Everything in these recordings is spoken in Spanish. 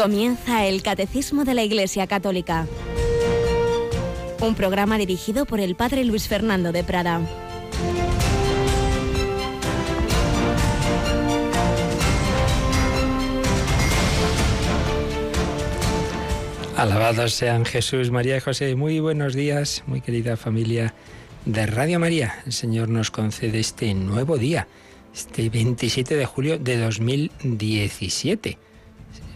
Comienza el Catecismo de la Iglesia Católica. Un programa dirigido por el Padre Luis Fernando de Prada. Alabados sean Jesús, María y José. Muy buenos días, muy querida familia de Radio María. El Señor nos concede este nuevo día, este 27 de julio de 2017.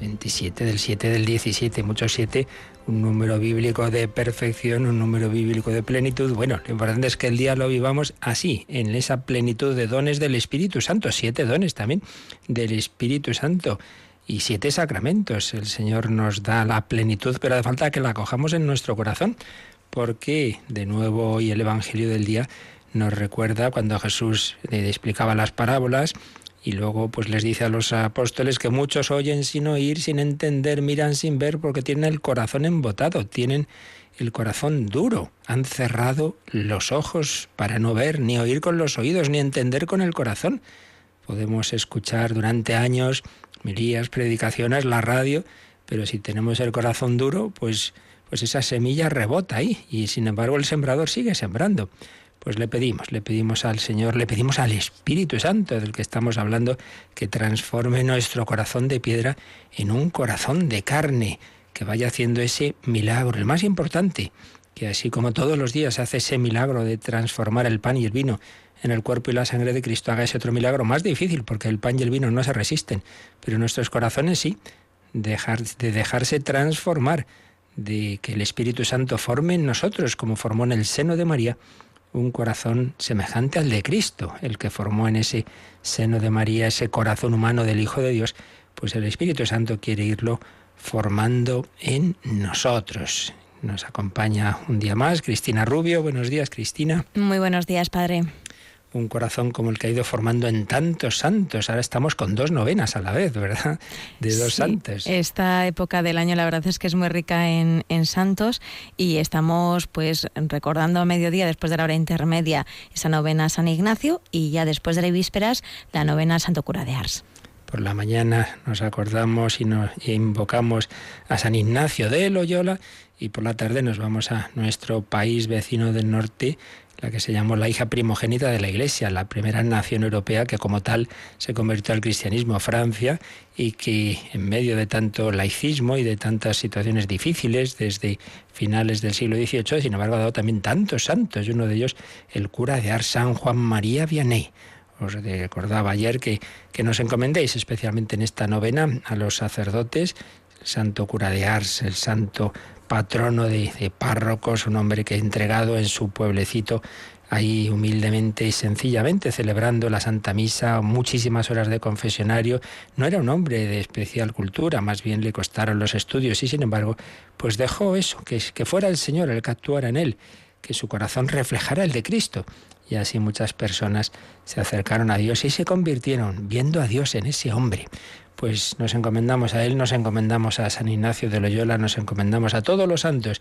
27 del 7 del 17, muchos 7, un número bíblico de perfección, un número bíblico de plenitud. Bueno, lo importante es que el día lo vivamos así, en esa plenitud de dones del Espíritu Santo, siete dones también del Espíritu Santo y siete sacramentos. El Señor nos da la plenitud, pero hace falta que la acojamos en nuestro corazón, porque de nuevo hoy el Evangelio del día nos recuerda cuando Jesús le explicaba las parábolas y luego pues les dice a los apóstoles que muchos oyen sin oír, sin entender, miran sin ver porque tienen el corazón embotado, tienen el corazón duro, han cerrado los ojos para no ver, ni oír con los oídos, ni entender con el corazón. Podemos escuchar durante años milías, predicaciones, la radio, pero si tenemos el corazón duro, pues, pues esa semilla rebota ahí y sin embargo el sembrador sigue sembrando. Pues le pedimos, le pedimos al Señor, le pedimos al Espíritu Santo del que estamos hablando, que transforme nuestro corazón de piedra en un corazón de carne, que vaya haciendo ese milagro, el más importante, que así como todos los días hace ese milagro de transformar el pan y el vino en el cuerpo y la sangre de Cristo, haga ese otro milagro más difícil, porque el pan y el vino no se resisten, pero nuestros corazones sí, dejar, de dejarse transformar, de que el Espíritu Santo forme en nosotros, como formó en el seno de María, un corazón semejante al de Cristo, el que formó en ese seno de María ese corazón humano del Hijo de Dios, pues el Espíritu Santo quiere irlo formando en nosotros. Nos acompaña un día más Cristina Rubio. Buenos días, Cristina. Muy buenos días, Padre un corazón como el que ha ido formando en tantos santos. Ahora estamos con dos novenas a la vez, ¿verdad? De dos santos. Esta época del año la verdad es que es muy rica en, en, santos y estamos pues recordando a mediodía, después de la hora intermedia, esa novena a San Ignacio y ya después de las vísperas la novena a Santo Cura de Ars. Por la mañana nos acordamos y nos invocamos a San Ignacio de Loyola y por la tarde nos vamos a nuestro país vecino del norte, la que se llamó la hija primogénita de la Iglesia, la primera nación europea que como tal se convirtió al cristianismo, Francia, y que en medio de tanto laicismo y de tantas situaciones difíciles desde finales del siglo XVIII, sin embargo ha dado también tantos santos, y uno de ellos el cura de Ars, San Juan María Vianney. Os recordaba ayer que, que nos encomendéis especialmente en esta novena a los sacerdotes, el santo cura de Ars, el santo patrono de, párrocos, un hombre que ha entregado en su pueblecito ahí humildemente y sencillamente celebrando la Santa Misa, muchísimas horas de confesionario. No era un hombre de especial cultura, más bien le costaron los estudios y sin embargo, pues dejó eso, que, que fuera el Señor el que actuara en él, que su corazón reflejara el de Cristo. Y así muchas personas se acercaron a Dios y se convirtieron viendo a Dios en ese hombre pues nos encomendamos a él, nos encomendamos a San Ignacio de Loyola, nos encomendamos a todos los santos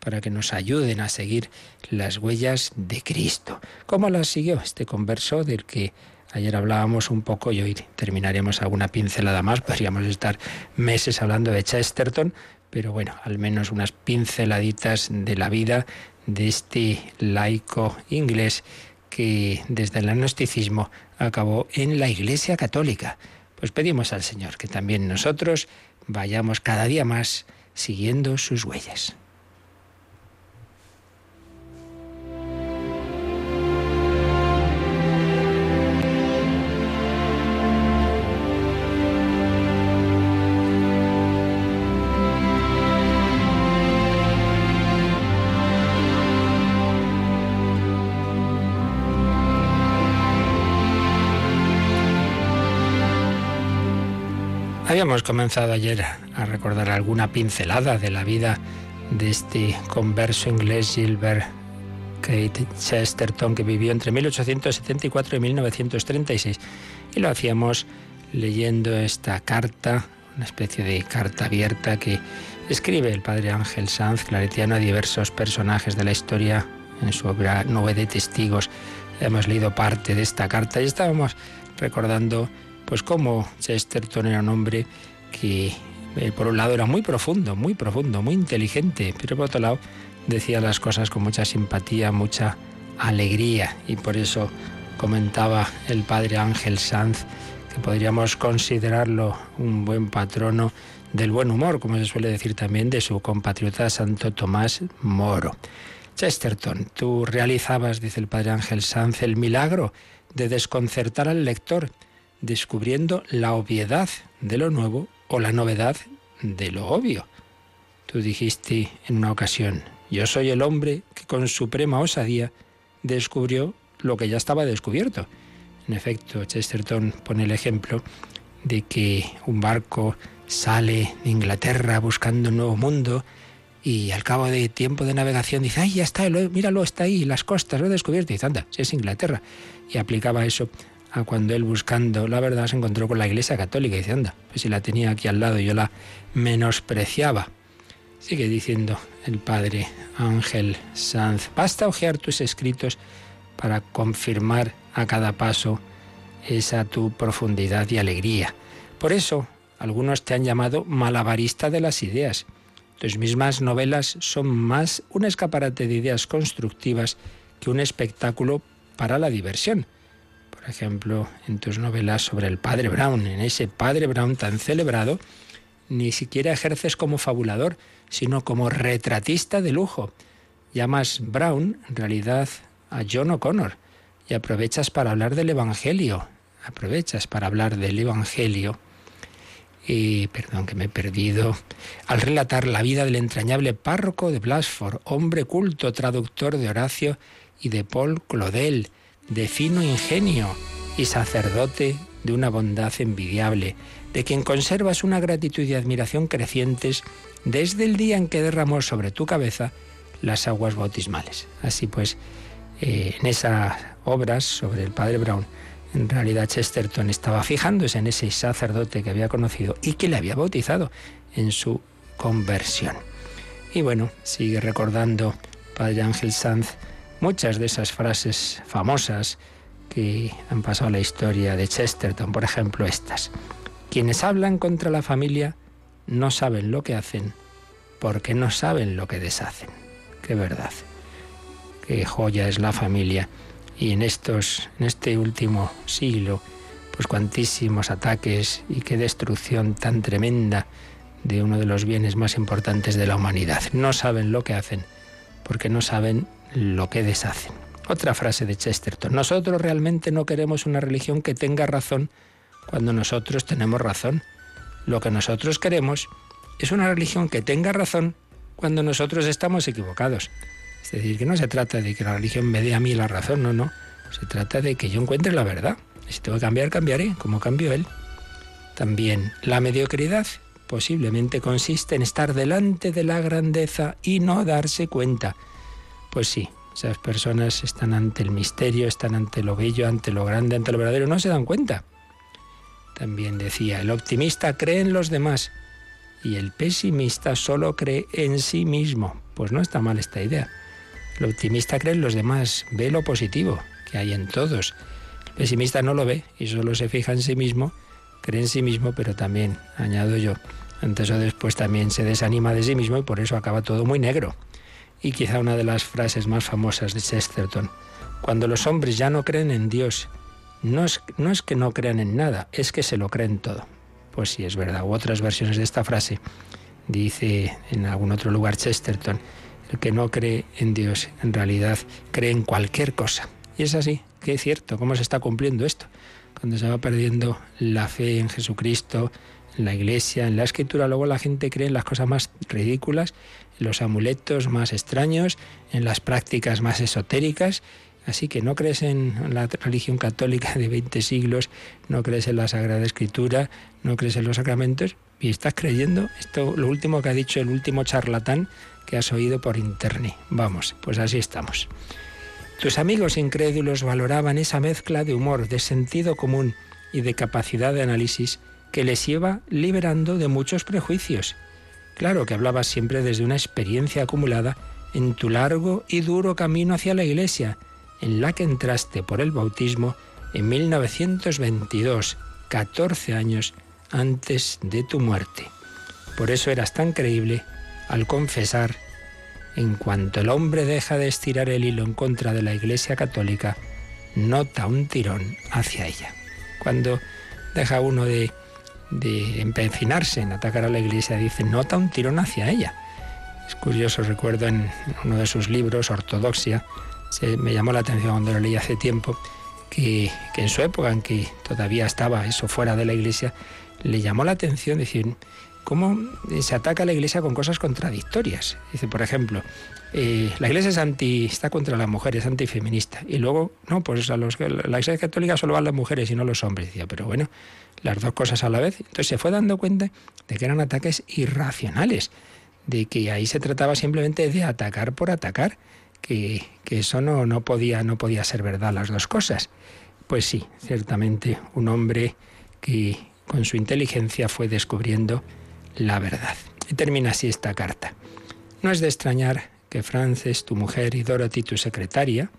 para que nos ayuden a seguir las huellas de Cristo. ¿Cómo las siguió este converso del que ayer hablábamos un poco y hoy terminaremos alguna pincelada más? Podríamos estar meses hablando de Chesterton, pero bueno, al menos unas pinceladitas de la vida de este laico inglés que desde el agnosticismo acabó en la Iglesia Católica. Pues pedimos al Señor que también nosotros vayamos cada día más siguiendo sus huellas. Habíamos comenzado ayer a recordar alguna pincelada de la vida de este converso inglés Gilbert Kate Chesterton que vivió entre 1874 y 1936 y lo hacíamos leyendo esta carta, una especie de carta abierta que escribe el padre Ángel Sanz claretiano a diversos personajes de la historia en su obra Nube de Testigos. Hemos leído parte de esta carta y estábamos recordando pues como Chesterton era un hombre que Eh, por un lado era muy profundo, muy profundo, muy inteligente, pero por otro lado decía las cosas con mucha simpatía, mucha alegría y por eso comentaba el padre Ángel Sanz que podríamos considerarlo un buen patrono del buen humor, como se suele decir también de su compatriota Santo Tomás Moro. Chesterton, tú realizabas, dice el padre Ángel Sanz, el milagro de desconcertar al lector, descubriendo la obviedad de lo nuevo o la novedad de lo obvio. Tú dijiste en una ocasión, yo soy el hombre que con suprema osadía descubrió lo que ya estaba descubierto. En efecto, Chesterton pone el ejemplo de que un barco sale de Inglaterra buscando un nuevo mundo y al cabo de tiempo de navegación dice, ay, ya está, míralo, está ahí, las costas, lo he descubierto. Y dice, anda, si es Inglaterra. Y aplicaba eso a cuando él buscando la verdad se encontró con la Iglesia Católica y dice, anda, pues si la tenía aquí al lado yo la menospreciaba. Sigue diciendo el padre Ángel Sanz, basta ojear tus escritos para confirmar a cada paso esa tu profundidad y alegría. Por eso, algunos te han llamado malabarista de las ideas. Tus mismas novelas son más un escaparate de ideas constructivas que un espectáculo para la diversión. Por ejemplo, en tus novelas sobre el padre Brown, en ese padre Brown tan celebrado, ni siquiera ejerces como fabulador, sino como retratista de lujo. Llamas Brown, en realidad, a John O'Connor y aprovechas para hablar del Evangelio. Aprovechas para hablar del Evangelio. Y, perdón que me he perdido, al relatar la vida del entrañable párroco de Blasford, hombre culto, traductor de Horacio y de Paul Claudel, de fino ingenio y sacerdote de una bondad envidiable, de quien conservas una gratitud y admiración crecientes desde el día en que derramó sobre tu cabeza las aguas bautismales. Así pues, eh, en esas obras sobre el padre Brown, en realidad Chesterton estaba fijándose en ese sacerdote que había conocido y que le había bautizado en su conversión. Y bueno, sigue recordando Padre Ángel Sanz muchas de esas frases famosas que han pasado a la historia de Chesterton, por ejemplo estas. Quienes hablan contra la familia no saben lo que hacen porque no saben lo que deshacen. Qué verdad. Qué joya es la familia. Y en estos en este último siglo, pues cuantísimos ataques y qué destrucción tan tremenda de uno de los bienes más importantes de la humanidad. No saben lo que hacen porque no saben lo que deshacen. Otra frase de Chesterton. Nosotros realmente no queremos una religión que tenga razón cuando nosotros tenemos razón. Lo que nosotros queremos es una religión que tenga razón cuando nosotros estamos equivocados. Es decir, que no se trata de que la religión me dé a mí la razón, no, no. Se trata de que yo encuentre la verdad. Si tengo que cambiar, cambiaré, como cambió él. También la mediocridad posiblemente consiste en estar delante de la grandeza y no darse cuenta. Pues sí, esas personas están ante el misterio, están ante lo bello, ante lo grande, ante lo verdadero, no se dan cuenta. También decía, el optimista cree en los demás y el pesimista solo cree en sí mismo. Pues no está mal esta idea. El optimista cree en los demás, ve lo positivo que hay en todos. El pesimista no lo ve y solo se fija en sí mismo, cree en sí mismo, pero también, añado yo, antes o después también se desanima de sí mismo y por eso acaba todo muy negro. Y quizá una de las frases más famosas de Chesterton, cuando los hombres ya no creen en Dios, no es, no es que no crean en nada, es que se lo creen todo. Pues sí, es verdad. U otras versiones de esta frase dice en algún otro lugar Chesterton, el que no cree en Dios en realidad cree en cualquier cosa. Y es así, que es cierto, cómo se está cumpliendo esto. Cuando se va perdiendo la fe en Jesucristo, en la iglesia, en la escritura, luego la gente cree en las cosas más ridículas, los amuletos más extraños, en las prácticas más esotéricas. Así que no crees en la religión católica de 20 siglos, no crees en la Sagrada Escritura, no crees en los sacramentos y estás creyendo esto, lo último que ha dicho el último charlatán que has oído por internet. Vamos, pues así estamos. Tus amigos incrédulos valoraban esa mezcla de humor, de sentido común y de capacidad de análisis que les iba liberando de muchos prejuicios. Claro que hablabas siempre desde una experiencia acumulada en tu largo y duro camino hacia la Iglesia, en la que entraste por el bautismo en 1922, 14 años antes de tu muerte. Por eso eras tan creíble al confesar, en cuanto el hombre deja de estirar el hilo en contra de la Iglesia Católica, nota un tirón hacia ella. Cuando deja uno de, de empecinarse en atacar a la Iglesia, dice, nota un tirón hacia ella. Es curioso, recuerdo en uno de sus libros, Ortodoxia, se, me llamó la atención cuando lo leí hace tiempo, que, que, en su época en que todavía estaba eso fuera de la Iglesia, le llamó la atención decir, cómo se ataca a la Iglesia con cosas contradictorias. Dice, por ejemplo, eh, la Iglesia es anti, está contra las mujeres, antifeminista. Y luego, no, pues a los, la Iglesia católica solo van las mujeres y no los hombres. Decía, pero bueno, las dos cosas a la vez. Entonces se fue dando cuenta de que eran ataques irracionales, de que ahí se trataba simplemente de atacar por atacar, que, que eso no, no, podía, no podía ser verdad las dos cosas. Pues sí, ciertamente un hombre que con su inteligencia fue descubriendo la verdad. Y termina así esta carta. No es de extrañar que Frances, tu mujer, y Dorothy, tu secretaria,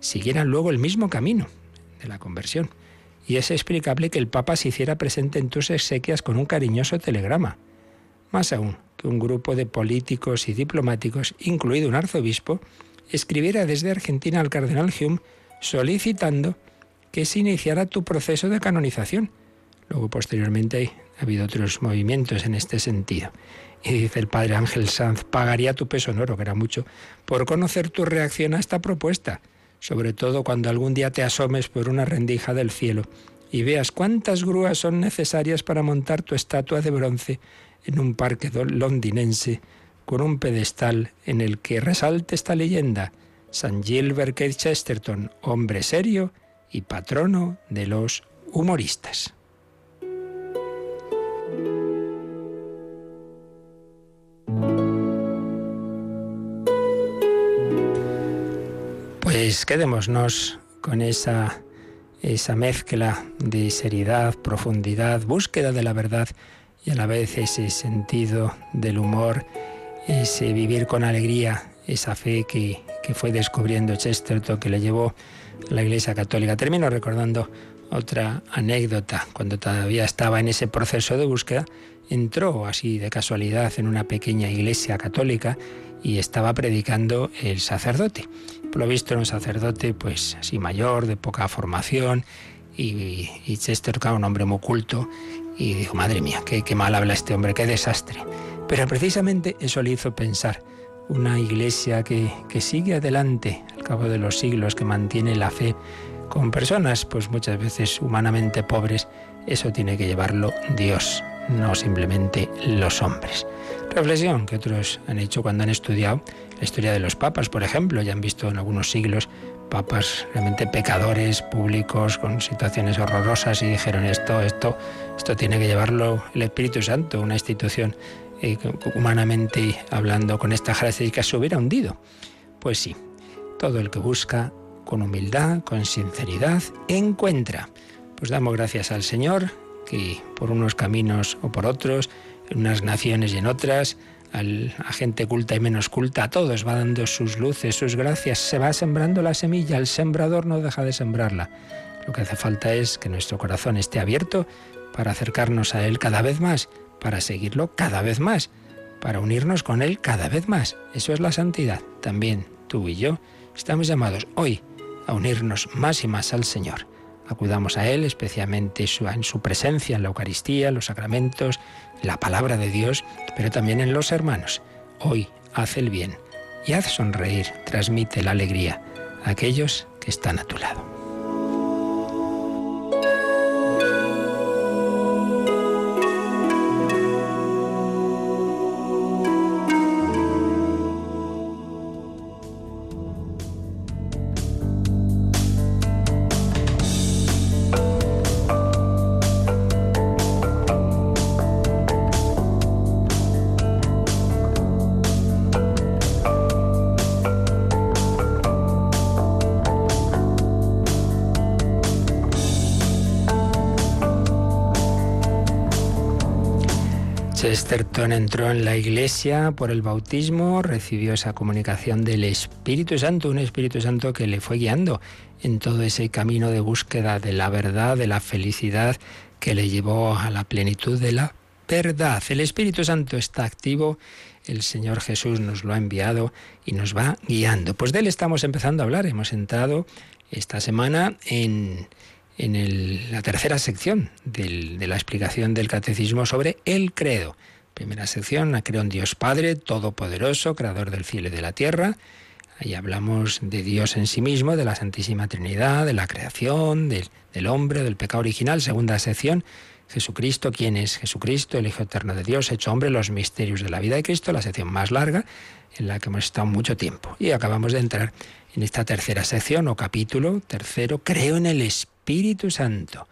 siguieran luego el mismo camino de la conversión. Y es explicable que el Papa se hiciera presente en tus exequias con un cariñoso telegrama. Más aún, que un grupo de políticos y diplomáticos, incluido un arzobispo, escribiera desde Argentina al cardenal Hume solicitando que se iniciara tu proceso de canonización. Luego, posteriormente, ha habido otros movimientos en este sentido. Y dice el padre Ángel Sanz, pagaría tu peso en oro, que era mucho, por conocer tu reacción a esta propuesta, sobre todo cuando algún día te asomes por una rendija del cielo y veas cuántas grúas son necesarias para montar tu estatua de bronce en un parque londinense con un pedestal en el que resalte esta leyenda, San Gilbert Chesterton, hombre serio y patrono de los humoristas. Pues quedémonos con esa, esa mezcla de seriedad, profundidad, búsqueda de la verdad y a la vez ese sentido del humor, ese vivir con alegría, esa fe que, que fue descubriendo Chesterton, que le llevó a la Iglesia Católica. Termino recordando otra anécdota. Cuando todavía estaba en ese proceso de búsqueda, entró así de casualidad en una pequeña iglesia católica y estaba predicando el sacerdote. Por lo visto era un sacerdote pues así mayor, de poca formación, y, y Chester un hombre muy culto, y dijo, madre mía, qué, mal habla este hombre, qué desastre. Pero precisamente eso le hizo pensar, una iglesia que sigue adelante al cabo de los siglos, que mantiene la fe con personas pues muchas veces humanamente pobres, eso tiene que llevarlo Dios, no simplemente los hombres. Reflexión que otros han hecho cuando han estudiado la historia de los papas, por ejemplo, ya han visto en algunos siglos papas realmente pecadores públicos con situaciones horrorosas y dijeron esto, esto, esto tiene que llevarlo el Espíritu Santo, una institución eh, humanamente hablando con estas características se hubiera hundido. Pues sí, todo el que busca con humildad, con sinceridad, encuentra. Pues damos gracias al Señor que por unos caminos o por otros, en unas naciones y en otras, a gente culta y menos culta, a todos va dando sus luces, sus gracias, se va sembrando la semilla, el sembrador no deja de sembrarla. Lo que hace falta es que nuestro corazón esté abierto para acercarnos a Él cada vez más, para seguirlo cada vez más, para unirnos con Él cada vez más. Eso es la santidad. También tú y yo estamos llamados hoy a unirnos más y más al Señor. Acudamos a Él, especialmente en su presencia, en la Eucaristía, los sacramentos, en la palabra de Dios, pero también en los hermanos. Hoy haz el bien y haz sonreír, transmite la alegría a aquellos que están a tu lado. Chesterton entró en la iglesia por el bautismo, recibió esa comunicación del Espíritu Santo, un Espíritu Santo que le fue guiando en todo ese camino de búsqueda de la verdad, de la felicidad, que le llevó a la plenitud de la verdad. El Espíritu Santo está activo, el Señor Jesús nos lo ha enviado y nos va guiando. Pues de él estamos empezando a hablar. Hemos entrado esta semana en, en la tercera sección de la explicación del catecismo sobre el credo. Primera sección, creo en Dios Padre, Todopoderoso, Creador del cielo y de la tierra. Ahí hablamos de Dios en sí mismo, de la Santísima Trinidad, de la creación, del, del hombre, del pecado original. Segunda sección, Jesucristo, ¿quién es Jesucristo? El Hijo Eterno de Dios, hecho hombre, los misterios de la vida de Cristo, la sección más larga en la que hemos estado mucho tiempo. Y acabamos de entrar en esta tercera sección o capítulo tercero, creo en el Espíritu Santo.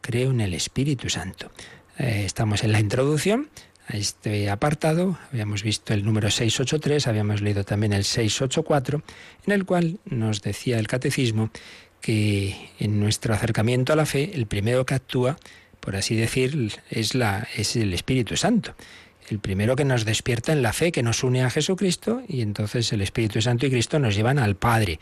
Creo en el Espíritu Santo. Eh, estamos en la introducción a este apartado. Habíamos visto el número 683, habíamos leído también el 684, en el cual nos decía el catecismo que en nuestro acercamiento a la fe, el primero que actúa por así decir, es, la, es el Espíritu Santo. El primero que nos despierta en la fe, que nos une a Jesucristo, y entonces el Espíritu Santo y Cristo nos llevan al Padre.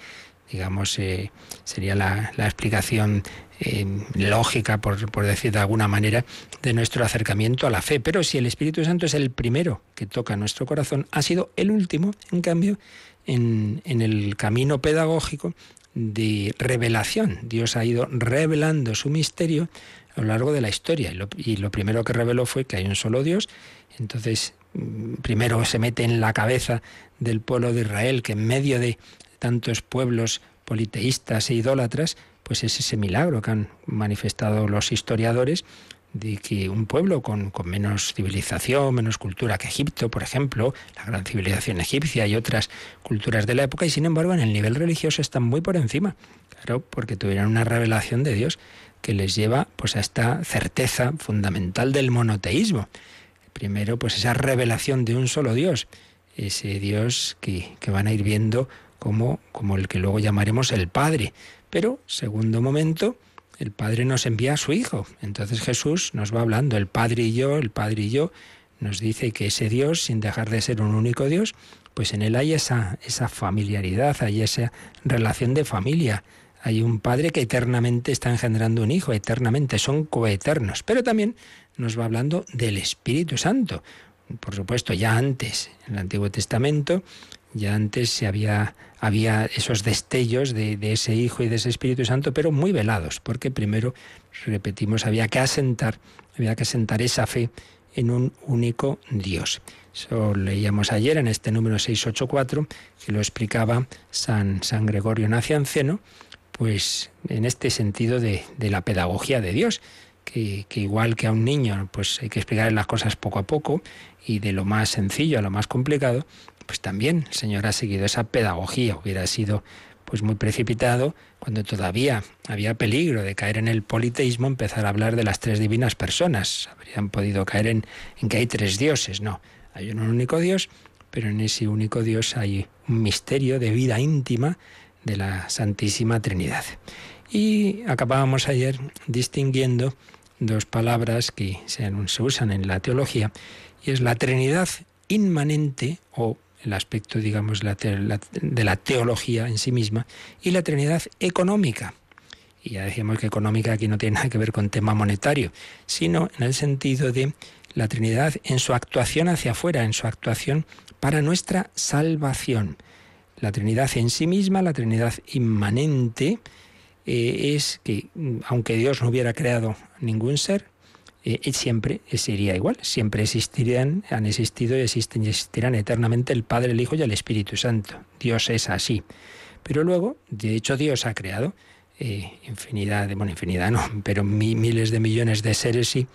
Digamos, eh, sería la, explicación eh, lógica, por, decir de alguna manera, de nuestro acercamiento a la fe. Pero si el Espíritu Santo es el primero que toca nuestro corazón, ha sido el último, en cambio, en, en el camino pedagógico de revelación. Dios ha ido revelando su misterio a lo largo de la historia. Y lo, primero que reveló fue que hay un solo Dios. Entonces, mm, primero se mete en la cabeza del pueblo de Israel que en medio de tantos pueblos politeístas e idólatras, pues es ese milagro que han manifestado los historiadores de que un pueblo con, menos civilización, menos cultura que Egipto, por ejemplo, la gran civilización egipcia y otras culturas de la época, y sin embargo en el nivel religioso están muy por encima, claro, porque tuvieron una revelación de Dios que les lleva pues a esta certeza fundamental del monoteísmo. Primero, pues esa revelación de un solo Dios, ese Dios que van a ir viendo como, como el que luego llamaremos el Padre. Pero, segundo momento, el Padre nos envía a su Hijo. Entonces Jesús nos va hablando, el Padre y yo, el Padre y yo, nos dice que ese Dios, sin dejar de ser un único Dios, pues en él hay esa, esa familiaridad, hay esa relación de familia, hay un padre que eternamente está engendrando un hijo, eternamente, son coeternos. Pero también nos va hablando del Espíritu Santo. Por supuesto, ya antes, en el Antiguo Testamento, ya antes se había, había esos destellos de, de, ese Hijo y de ese Espíritu Santo, pero muy velados, porque primero, repetimos, había que asentar, había que asentar esa fe en un único Dios. Eso leíamos ayer en este número 684, que lo explicaba San, San Gregorio Nacianceno, pues en este sentido de, la pedagogía de Dios, que, igual que a un niño, pues hay que explicarle las cosas poco a poco y de lo más sencillo a lo más complicado, pues también el Señor ha seguido esa pedagogía. Hubiera sido pues muy precipitado cuando todavía había peligro de caer en el politeísmo, empezar a hablar de las tres divinas personas. Habrían podido caer en, en que hay tres dioses. No, hay un único Dios, pero en ese único Dios hay un misterio de vida íntima de la Santísima Trinidad. Y acabábamos ayer distinguiendo dos palabras que se, usan en la teología, y es la Trinidad inmanente o el aspecto, digamos, de la teología en sí misma, y la Trinidad económica. Y ya decíamos que económica aquí no tiene nada que ver con tema monetario, sino en el sentido de la Trinidad en su actuación hacia afuera, en su actuación para nuestra salvación. La Trinidad en sí misma, la Trinidad inmanente, eh, es que aunque Dios no hubiera creado ningún ser, eh, siempre sería igual, siempre existirían, han existido y existen y existirán eternamente el Padre, el Hijo y el Espíritu Santo. Dios es así. Pero luego, de hecho, Dios ha creado eh, infinidad, de, bueno, infinidad no, pero miles de millones de seres sí,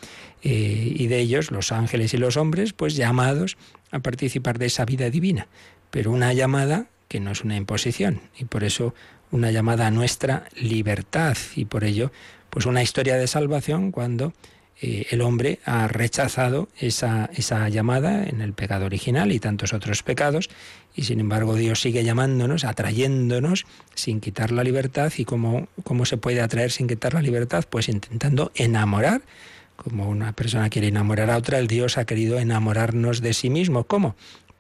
y de ellos, los ángeles y los hombres, pues llamados a participar de esa vida divina. Pero una llamada que no es una imposición y por eso una llamada a nuestra libertad y por ello pues una historia de salvación cuando eh, el hombre ha rechazado esa, esa llamada en el pecado original y tantos otros pecados y sin embargo Dios sigue llamándonos, atrayéndonos sin quitar la libertad y cómo, cómo se puede atraer sin quitar la libertad pues intentando enamorar como una persona quiere enamorar a otra, el Dios ha querido enamorarnos de sí mismo. ¿Cómo?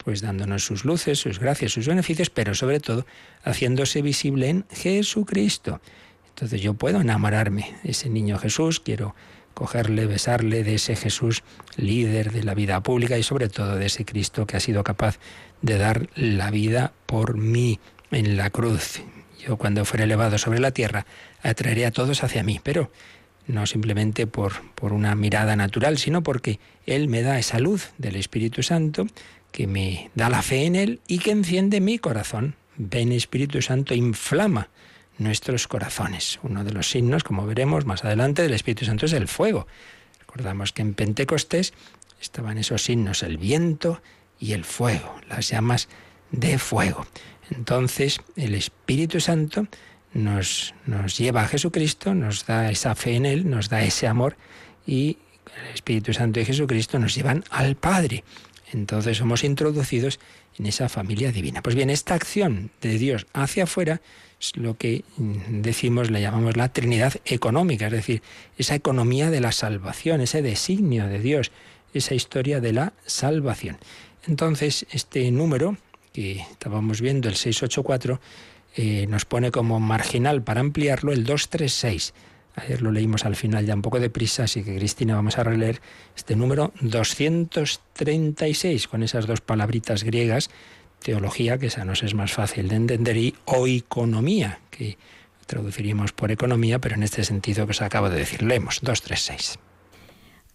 pues dándonos sus luces, sus gracias, sus beneficios, pero sobre todo haciéndose visible en Jesucristo. Entonces yo puedo enamorarme ese niño Jesús, quiero cogerle, besarle de ese Jesús líder de la vida pública y sobre todo de ese Cristo que ha sido capaz de dar la vida por mí en la cruz. Yo cuando fuere elevado sobre la tierra atraeré a todos hacia mí, pero no simplemente por, por una mirada natural, sino porque Él me da esa luz del Espíritu Santo que me da la fe en Él y que enciende mi corazón. Ven Espíritu Santo, inflama nuestros corazones. Uno de los signos, como veremos más adelante, del Espíritu Santo es el fuego. Recordamos que en Pentecostés estaban esos signos, el viento y el fuego, las llamas de fuego. Entonces el Espíritu Santo nos, nos lleva a Jesucristo, nos da esa fe en Él, nos da ese amor y el Espíritu Santo y Jesucristo nos llevan al Padre. Entonces somos introducidos en esa familia divina. Pues bien, esta acción de Dios hacia afuera es lo que mm, decimos, le llamamos la Trinidad económica, es decir, esa economía de la salvación, ese designio de Dios, esa historia de la salvación. Entonces, este número que estábamos viendo, el 684, eh, nos pone como marginal para ampliarlo el 236. Ayer lo leímos al final ya un poco de prisa, así que Cristina vamos a releer este número 236 con esas dos palabritas griegas, teología, que esa nos es más fácil de entender, y oeconomía, que traduciríamos por economía, pero en este sentido que os acabo de decir. Leemos 236.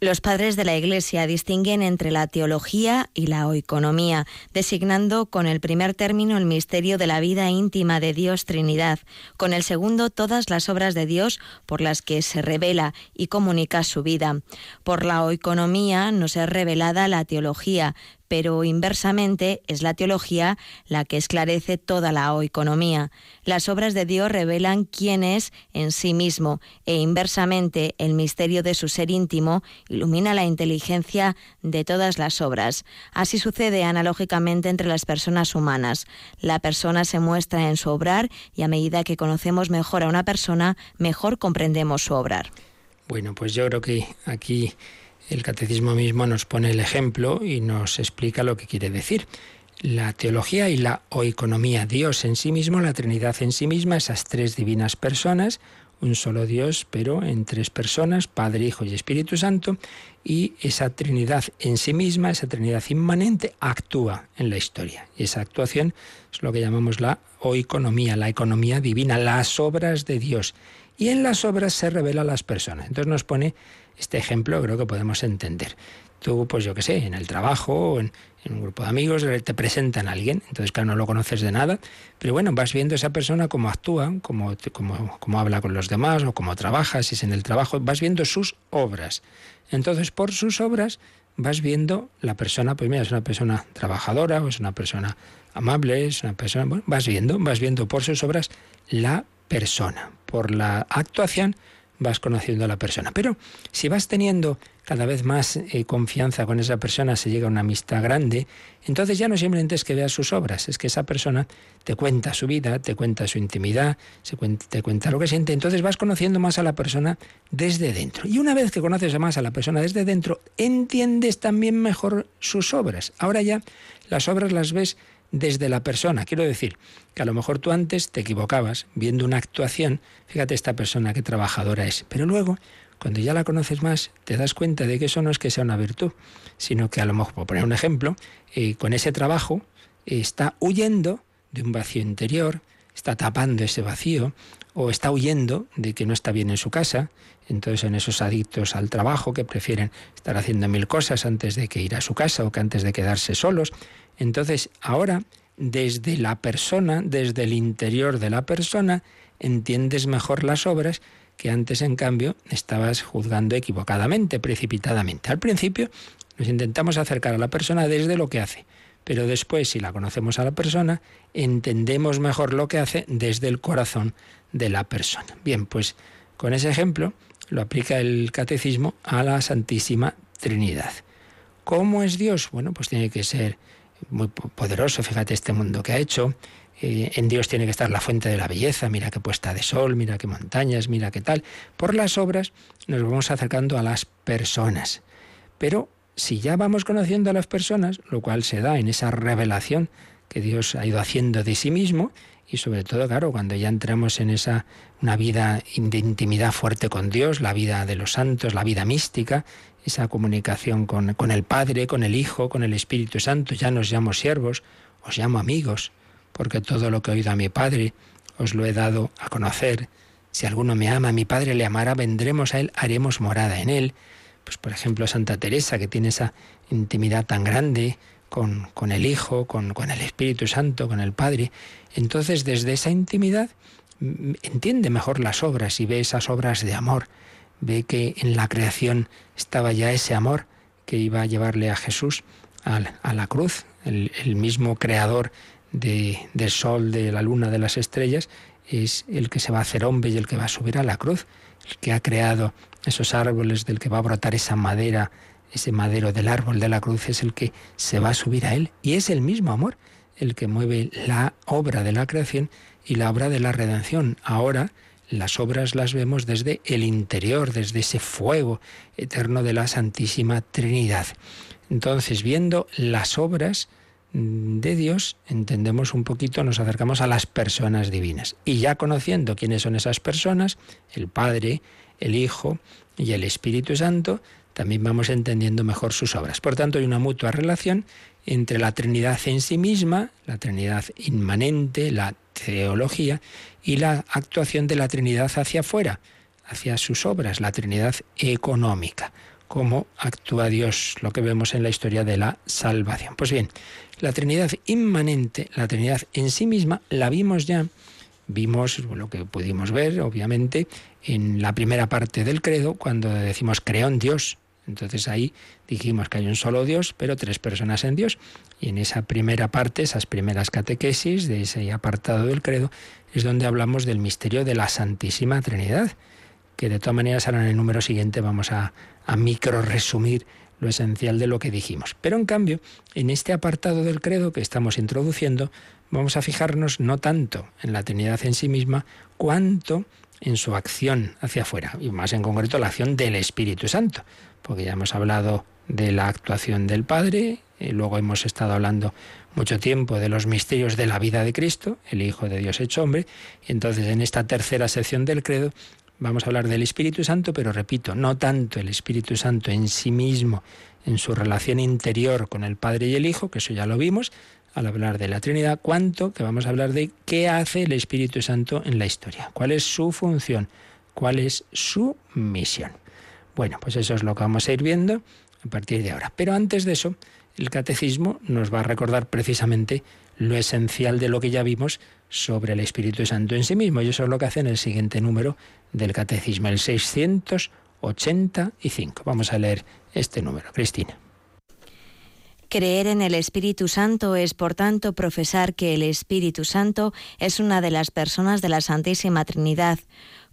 Los padres de la Iglesia distinguen entre la teología y la oeconomía, designando con el primer término el misterio de la vida íntima de Dios Trinidad, con el segundo todas las obras de Dios por las que se revela y comunica su vida. Por la oeconomía nos es revelada la teología, pero inversamente es la teología la que esclarece toda la oeconomía. Las obras de Dios revelan quién es en sí mismo e inversamente el misterio de su ser íntimo ilumina la inteligencia de todas las obras. Así sucede analógicamente entre las personas humanas. La persona se muestra en su obrar y a medida que conocemos mejor a una persona, mejor comprendemos su obrar. Bueno, pues yo creo que aquí el catecismo mismo nos pone el ejemplo y nos explica lo que quiere decir. La teología y la oeconomía, Dios en sí mismo, la Trinidad en sí misma, esas tres divinas personas, un solo Dios, pero en tres personas, Padre, Hijo y Espíritu Santo, y esa Trinidad en sí misma, esa Trinidad inmanente, actúa en la historia. Y esa actuación es lo que llamamos la oeconomía, la economía divina, las obras de Dios. Y en las obras se revela las personas. Entonces nos pone este ejemplo creo que podemos entender. Tú, pues yo qué sé, en el trabajo en, un grupo de amigos te presentan a alguien, entonces claro, no lo conoces de nada, pero bueno, vas viendo esa persona cómo actúa, cómo, cómo, cómo habla con los demás o cómo trabaja, si es en el trabajo, vas viendo sus obras. Entonces, por sus obras vas viendo la persona, pues mira, es una persona trabajadora o es una persona amable, es una persona, bueno, vas viendo, vas viendo por sus obras la persona, por la actuación vas conociendo a la persona. Pero si vas teniendo cada vez más eh, confianza con esa persona, se llega a una amistad grande, entonces ya no simplemente es que veas sus obras, es que esa persona te cuenta su vida, te cuenta su intimidad, te cuenta lo que siente, entonces vas conociendo más a la persona desde dentro. Y una vez que conoces más a la persona desde dentro, entiendes también mejor sus obras. Ahora ya las obras las ves desde la persona. Quiero decir que a lo mejor tú antes te equivocabas viendo una actuación, fíjate esta persona qué trabajadora es, pero luego, cuando ya la conoces más, te das cuenta de que eso no es que sea una virtud, sino que a lo mejor, por poner un ejemplo, eh, con ese trabajo está huyendo de un vacío interior, está tapando ese vacío, o está huyendo de que no está bien en su casa, entonces en esos adictos al trabajo que prefieren estar haciendo mil cosas antes de que ir a su casa o que antes de quedarse solos, entonces, ahora, desde la persona, desde el interior de la persona, entiendes mejor las obras que antes, en cambio, estabas juzgando equivocadamente, precipitadamente. Al principio nos intentamos acercar a la persona desde lo que hace, pero después, si la conocemos a la persona, entendemos mejor lo que hace desde el corazón de la persona. Bien, pues con ese ejemplo lo aplica el catecismo a la Santísima Trinidad. ¿Cómo es Dios? Bueno, pues tiene que ser muy poderoso, fíjate este mundo que ha hecho. Eh, en Dios tiene que estar la fuente de la belleza, mira qué puesta de sol, mira qué montañas, mira qué tal. Por las obras nos vamos acercando a las personas. Pero si ya vamos conociendo a las personas, lo cual se da en esa revelación que Dios ha ido haciendo de sí mismo, y sobre todo, claro, cuando ya entramos en esa una vida de intimidad fuerte con Dios, la vida de los santos, la vida mística, esa comunicación con, con el Padre, con el Hijo, con el Espíritu Santo, ya nos llamo siervos, os llamo amigos, porque todo lo que he oído a mi Padre os lo he dado a conocer. Si alguno me ama, mi Padre le amará, vendremos a Él, haremos morada en Él. Pues por ejemplo Santa Teresa, que tiene esa intimidad tan grande con, con el Hijo, con, con el Espíritu Santo, con el Padre. Entonces desde esa intimidad entiende mejor las obras y ve esas obras de amor. Ve que en la creación estaba ya ese amor que iba a llevarle a Jesús a, la cruz, el, el mismo creador de, del sol, de la luna, de las estrellas, es el que se va a hacer hombre y el que va a subir a la cruz, el que ha creado esos árboles, del que va a brotar esa madera, ese madero del árbol de la cruz, es el que se va a subir a él. Y es el mismo amor el que mueve la obra de la creación y la obra de la redención. Ahora las obras las vemos desde el interior, desde ese fuego eterno de la Santísima Trinidad. Entonces, viendo las obras, de Dios, entendemos un poquito, nos acercamos a las personas divinas. Y ya conociendo quiénes son esas personas, el Padre, el Hijo y el Espíritu Santo, también vamos entendiendo mejor sus obras. Por tanto, hay una mutua relación entre la Trinidad en sí misma, la Trinidad inmanente, la teología, y la actuación de la Trinidad hacia afuera, hacia sus obras, la Trinidad económica cómo actúa Dios, lo que vemos en la historia de la salvación. Pues bien, la Trinidad inmanente, la Trinidad en sí misma, la vimos ya, vimos lo que pudimos ver, obviamente, en la primera parte del credo, cuando decimos creó en Dios. Entonces ahí dijimos que hay un solo Dios, pero tres personas en Dios. Y en esa primera parte, esas primeras catequesis de ese apartado del credo, es donde hablamos del misterio de la Santísima Trinidad que de todas maneras ahora en el número siguiente vamos a, a micro resumir lo esencial de lo que dijimos. Pero en cambio, en este apartado del credo que estamos introduciendo, vamos a fijarnos no tanto en la Trinidad en sí misma, cuanto en su acción hacia afuera, y más en concreto la acción del Espíritu Santo, porque ya hemos hablado de la actuación del Padre, y luego hemos estado hablando mucho tiempo de los misterios de la vida de Cristo, el Hijo de Dios hecho hombre, y entonces en esta tercera sección del credo Vamos a hablar del Espíritu Santo, pero repito, no tanto el Espíritu Santo en sí mismo, en su relación interior con el Padre y el Hijo, que eso ya lo vimos al hablar de la Trinidad, cuanto que vamos a hablar de qué hace el Espíritu Santo en la historia, cuál es su función, cuál es su misión. Bueno, pues eso es lo que vamos a ir viendo a partir de ahora. Pero antes de eso, el catecismo nos va a recordar precisamente lo esencial de lo que ya vimos sobre el Espíritu Santo en sí mismo. Y eso es lo que hace en el siguiente número del Catecismo, el 685. Vamos a leer este número. Cristina. Creer en el Espíritu Santo es, por tanto, profesar que el Espíritu Santo es una de las personas de la Santísima Trinidad,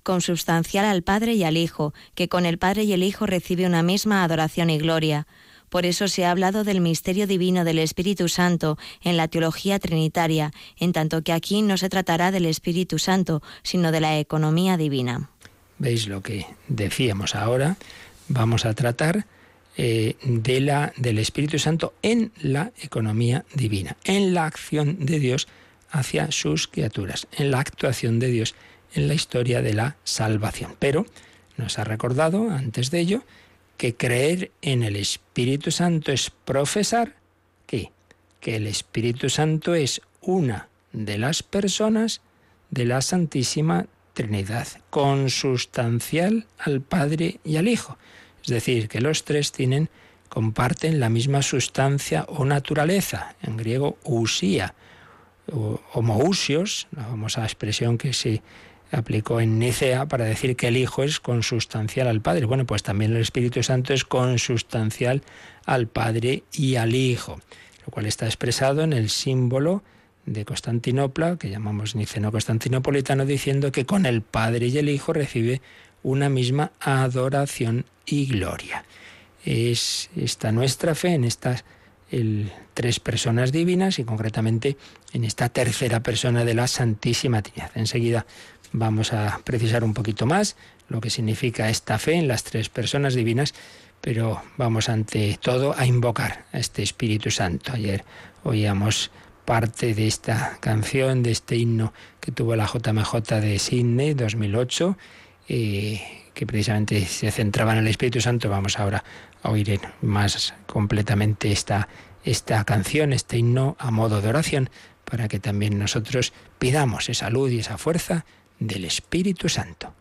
consubstancial al Padre y al Hijo, que con el Padre y el Hijo recibe una misma adoración y gloria. Por eso se ha hablado del misterio divino del Espíritu Santo en la teología trinitaria, en tanto que aquí no se tratará del Espíritu Santo, sino de la economía divina. ¿Veis lo que decíamos ahora? Vamos a tratar eh, de la, del Espíritu Santo en la economía divina, en la acción de Dios hacia sus criaturas, en la actuación de Dios en la historia de la salvación. Pero nos ha recordado antes de ello que creer en el Espíritu Santo es profesar que el Espíritu Santo es una de las personas de la Santísima Trinidad, consustancial al Padre y al Hijo. Es decir, que los tres tienen comparten la misma sustancia o naturaleza, en griego usía, homoousios, la famosa expresión que se aplicó en Nicea para decir que el Hijo es consustancial al Padre. Bueno, pues también el Espíritu Santo es consustancial al Padre y al Hijo, lo cual está expresado en el símbolo de Constantinopla, que llamamos niceno constantinopolitano, diciendo que con el Padre y el Hijo recibe una misma adoración y gloria. Es esta nuestra fe en estas tres personas divinas y concretamente en esta tercera persona de la Santísima Trinidad. Enseguida Vamos a precisar un poquito más lo que significa esta fe en las tres personas divinas, pero vamos ante todo a invocar a este Espíritu Santo. Ayer oíamos parte de esta canción, de este himno que tuvo la JMJ de Sydney 2008, eh, que precisamente se centraba en el Espíritu Santo. Vamos ahora a oír más completamente esta, esta canción, este himno a modo de oración, para que también nosotros pidamos esa luz y esa fuerza del Espíritu Santo.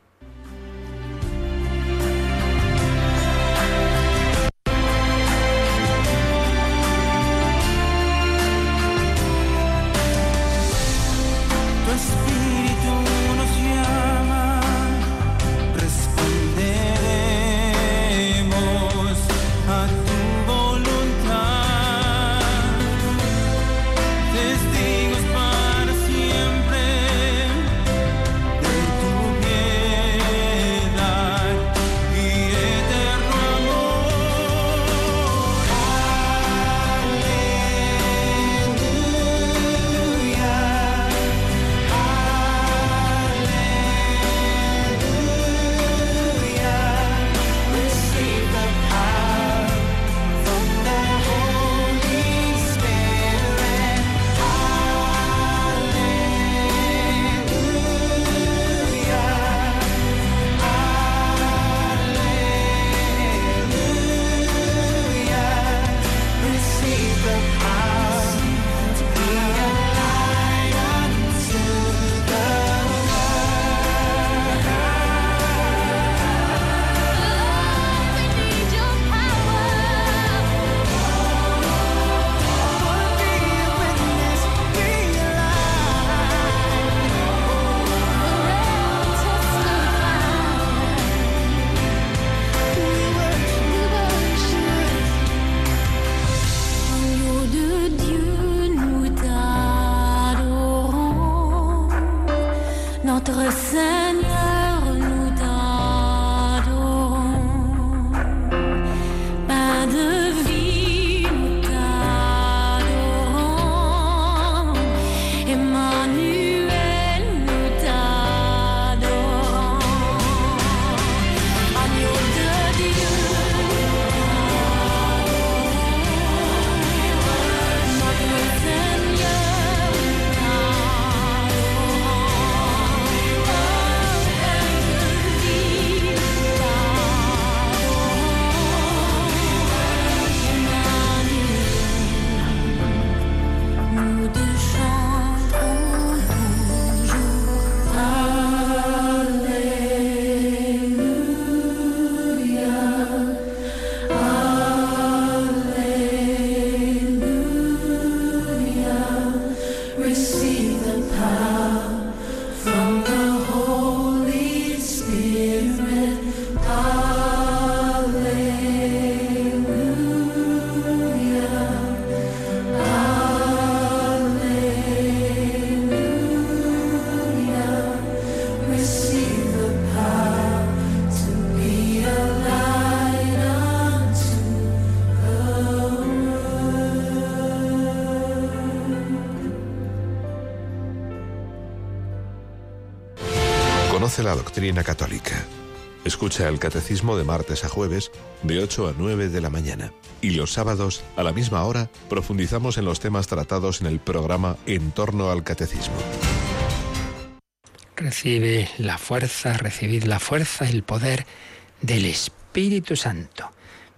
La doctrina católica. Escucha el catecismo de martes a jueves de 8 a 9 de la mañana. Y los sábados, a la misma hora, profundizamos en los temas tratados en el programa En torno al catecismo. Recibe la fuerza, recibid la fuerza, el poder del Espíritu Santo.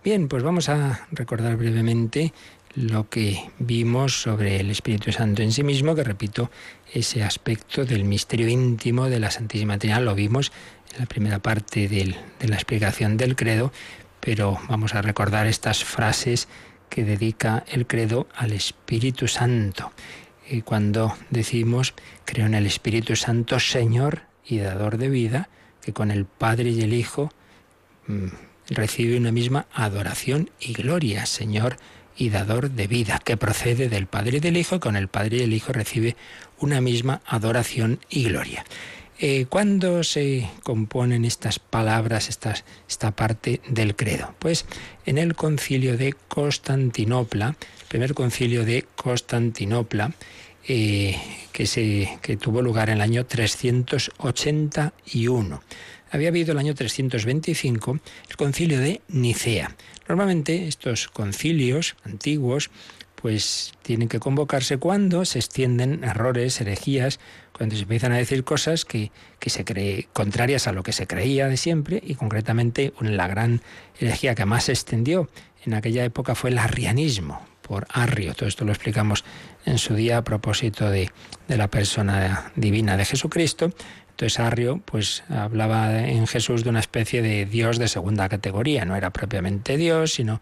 Bien, pues vamos a recordar brevemente lo que vimos sobre el Espíritu Santo en sí mismo, que repito, ese aspecto del misterio íntimo de la Santísima Trinidad lo vimos en la primera parte de la explicación del credo, pero vamos a recordar estas frases que dedica el credo al Espíritu Santo. Y cuando decimos, creo en el Espíritu Santo, Señor y dador de vida, que con el Padre y el Hijo mm, recibe una misma adoración y gloria, Señor y dador de vida, que procede del Padre y del Hijo, con el Padre y el Hijo recibe una misma adoración y gloria. Eh, ¿Cuándo se componen estas palabras, esta parte del credo? Pues en el concilio de Constantinopla, el primer concilio de Constantinopla, eh, que, se, que tuvo lugar en el año 381. Había habido el año 325 el concilio de Nicea. Normalmente estos concilios antiguos pues tienen que convocarse cuando se extienden errores, herejías, cuando se empiezan a decir cosas que, que se cree contrarias a lo que se creía de siempre y concretamente la gran herejía que más se extendió en aquella época fue el arrianismo por Arrio. Todo esto lo explicamos en su día a propósito de, de la persona divina de Jesucristo. Entonces Arrio pues hablaba en Jesús de una especie de Dios de segunda categoría, no era propiamente Dios, sino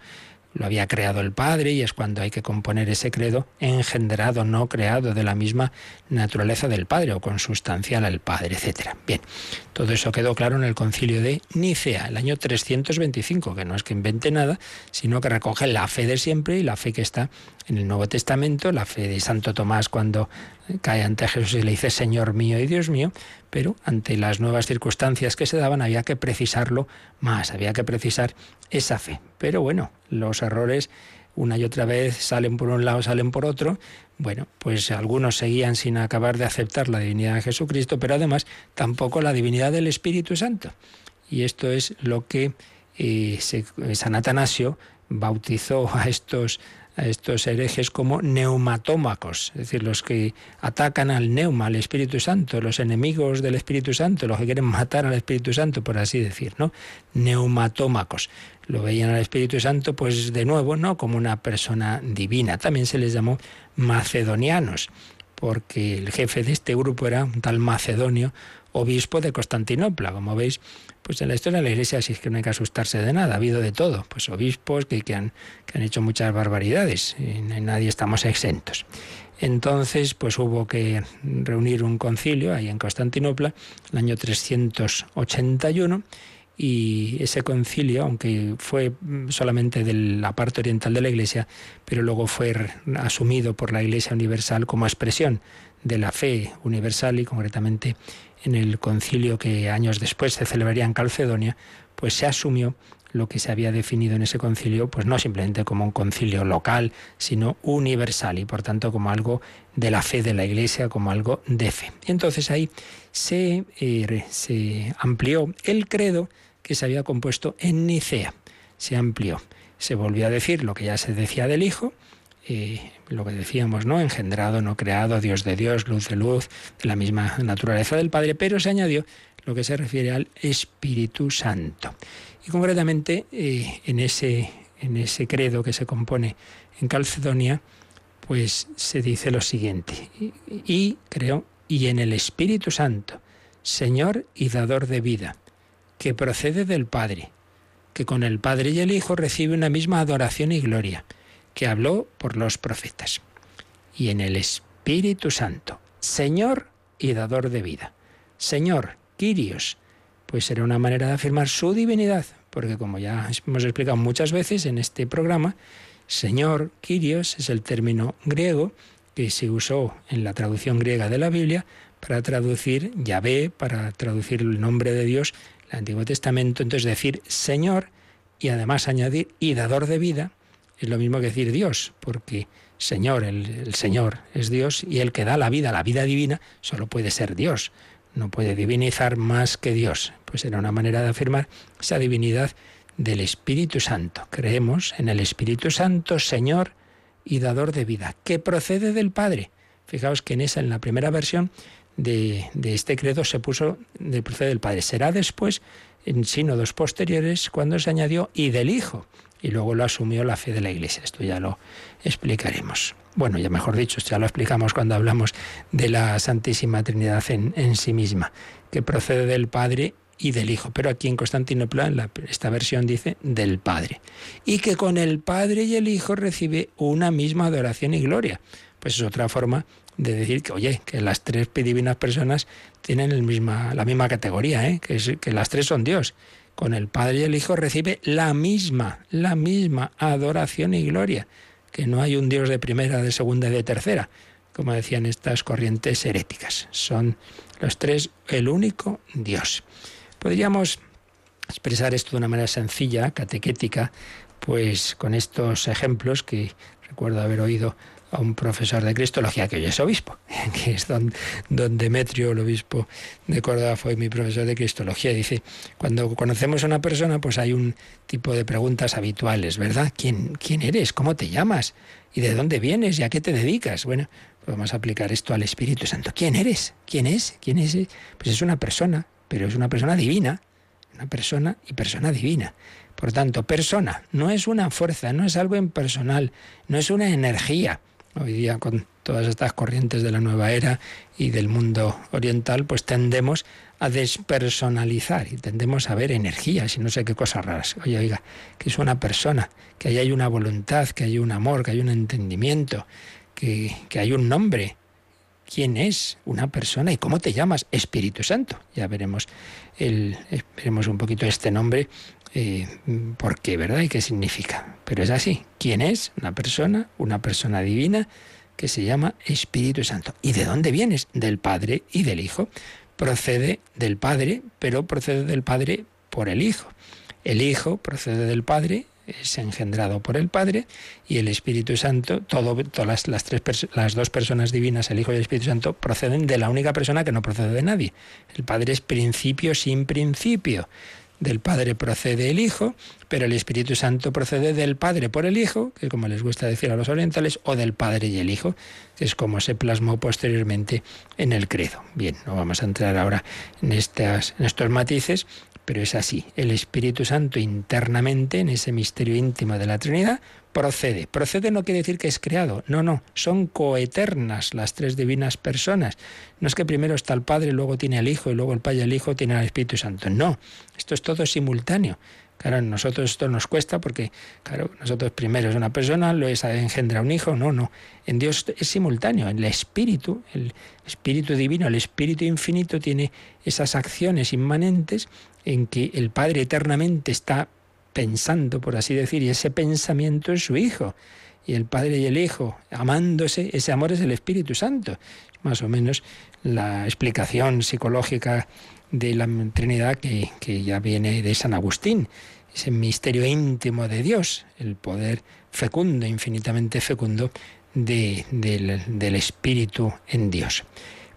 lo había creado el Padre y es cuando hay que componer ese credo engendrado, no creado, de la misma naturaleza del Padre o consustancial al Padre, etc. Bien, todo eso quedó claro en el concilio de Nicea, el año 325, que no es que invente nada, sino que recoge la fe de siempre y la fe que está en el Nuevo Testamento, la fe de Santo Tomás cuando cae ante Jesús y le dice Señor mío y Dios mío, pero ante las nuevas circunstancias que se daban había que precisarlo más, había que precisar esa fe. Pero bueno, los errores una y otra vez salen por un lado, salen por otro. Bueno, pues algunos seguían sin acabar de aceptar la divinidad de Jesucristo, pero además tampoco la divinidad del Espíritu Santo. Y esto es lo que eh, San Atanasio bautizó a estos a estos herejes como neumatómacos, es decir, los que atacan al neuma, al Espíritu Santo, los enemigos del Espíritu Santo, los que quieren matar al Espíritu Santo, por así decir, ¿no? Neumatómacos. Lo veían al Espíritu Santo, pues de nuevo, no como una persona divina. También se les llamó macedonianos, porque el jefe de este grupo era un tal Macedonio, obispo de Constantinopla. Como veis, pues en la historia de la Iglesia sí es que no hay que asustarse de nada, ha habido de todo, pues obispos que, han, que han hecho muchas barbaridades, y nadie estamos exentos. Entonces, pues hubo que reunir un concilio ahí en Constantinopla, el año 381, y ese concilio, aunque fue solamente de la parte oriental de la Iglesia, pero luego fue asumido por la Iglesia Universal como expresión de la fe universal y concretamente en el concilio que años después se celebraría en Calcedonia, pues se asumió lo que se había definido en ese concilio, pues no simplemente como un concilio local, sino universal y por tanto como algo de la fe de la Iglesia, como algo de fe. Y entonces ahí se, eh, amplió el credo que se había compuesto en Nicea. Se amplió. Se volvió a decir lo que ya se decía del Hijo, eh, lo que decíamos, ¿no? Engendrado, no creado, Dios de Dios, luz de luz, de la misma naturaleza del Padre, pero se añadió lo que se refiere al Espíritu Santo. Y concretamente eh, en, ese, en ese credo que se compone en Calcedonia, pues se dice lo siguiente, y, y creo, y en el Espíritu Santo, Señor y dador de vida, que procede del Padre, que con el Padre y el Hijo recibe una misma adoración y gloria que habló por los profetas. Y en el Espíritu Santo, Señor y dador de vida. Señor, Kyrios, pues era una manera de afirmar su divinidad, porque como ya hemos explicado muchas veces en este programa, Señor, Kyrios, es el término griego que se usó en la traducción griega de la Biblia para traducir Yahvé, para traducir el nombre de Dios, el Antiguo Testamento, entonces decir Señor y además añadir y dador de vida, es lo mismo que decir Dios, porque Señor, el, Señor es Dios y el que da la vida, la vida divina, solo puede ser Dios. No puede divinizar más que Dios. Pues era una manera de afirmar esa divinidad del Espíritu Santo. Creemos en el Espíritu Santo, Señor y dador de vida, que procede del Padre. Fijaos que en esa, en la primera versión de, de este credo se puso de procede del Padre. Será después, en sínodos posteriores, cuando se añadió y del Hijo y luego lo asumió la fe de la Iglesia. Esto ya lo explicaremos. Bueno, ya mejor dicho, ya lo explicamos cuando hablamos de la Santísima Trinidad en, en sí misma, que procede del Padre y del Hijo. Pero aquí en Constantinopla, en esta versión dice del Padre. Y que con el Padre y el Hijo recibe una misma adoración y gloria. Pues es otra forma de decir que, oye, que las tres divinas personas tienen la misma categoría, ¿eh? que, que las tres son Dios con el Padre y el Hijo recibe la misma, la misma adoración y gloria, que no hay un Dios de primera, de segunda y de tercera, como decían estas corrientes heréticas. Son los tres el único Dios. Podríamos expresar esto de una manera sencilla, catequética, pues con estos ejemplos que recuerdo haber oído a un profesor de Cristología que hoy es obispo, que es don, Demetrio, el obispo de Córdoba, fue mi profesor de Cristología. Dice, cuando conocemos a una persona, pues hay un tipo de preguntas habituales, ¿verdad? ¿Quién, quién eres? ¿Cómo te llamas? ¿Y de dónde vienes? ¿Y a qué te dedicas? Bueno, pues vamos a aplicar esto al Espíritu Santo. ¿Quién eres? ¿Quién es? ¿Quién es? Pues es una persona, pero es una persona divina. Una persona y persona divina. Por tanto, persona no es una fuerza, no es algo impersonal, no es una energía. Hoy día con todas estas corrientes de la nueva era y del mundo oriental, pues tendemos a despersonalizar y tendemos a ver energías y no sé qué cosas raras. Oye, oiga, que es una persona, que ahí hay una voluntad, que hay un amor, que hay un entendimiento, que, que hay un nombre. ¿Quién es una persona y cómo te llamas? Espíritu Santo. Ya veremos, el, veremos un poquito este nombre eh, por qué, ¿verdad? ¿Y qué significa? Pero es así. ¿Quién es? Una persona, una persona divina que se llama Espíritu Santo. ¿Y de dónde vienes? Del Padre y del Hijo. Procede del Padre, pero procede del Padre por el Hijo. El Hijo procede del Padre, es engendrado por el Padre y el Espíritu Santo, todas las, tres, las dos personas divinas, el Hijo y el Espíritu Santo, proceden de la única persona que no procede de nadie. El Padre es principio sin principio. Del Padre procede el Hijo, pero el Espíritu Santo procede del Padre por el Hijo, que como les gusta decir a los orientales, o del Padre y el Hijo, que es como se plasmó posteriormente en el credo. Bien, no vamos a entrar ahora en, estas, en estos matices, pero es así. El Espíritu Santo internamente, en ese misterio íntimo de la Trinidad, procede. Procede no quiere decir que es creado, no, no, son coeternas las tres divinas personas. No es que primero está el Padre, luego tiene al Hijo y luego el Padre y el Hijo tienen al Espíritu Santo. No, esto es todo simultáneo. Claro, a nosotros esto nos cuesta porque, claro, nosotros primero es una persona, luego engendra un hijo, no, no. En Dios es simultáneo, el Espíritu, el Espíritu Divino, el Espíritu Infinito tiene esas acciones inmanentes en que el Padre eternamente está pensando, por así decir, y ese pensamiento es su Hijo. Y el Padre y el Hijo, amándose, ese amor es el Espíritu Santo. Más o menos la explicación psicológica de la Trinidad que, ya viene de San Agustín, ese misterio íntimo de Dios, el poder fecundo, infinitamente fecundo del Espíritu en Dios.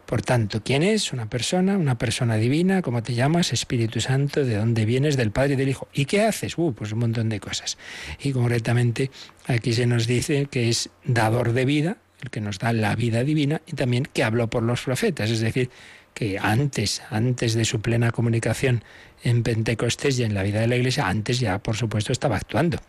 Por tanto, ¿quién es? Una persona, una persona divina, ¿cómo te llamas? Espíritu Santo, ¿de dónde vienes? Del Padre y del Hijo. ¿Y qué haces? Uh, pues un montón de cosas. Y concretamente aquí se nos dice que es dador de vida, el que nos da la vida divina, y también que habló por los profetas, es decir, que antes, antes de su plena comunicación en Pentecostés y en la vida de la Iglesia, antes ya, por supuesto, estaba actuando.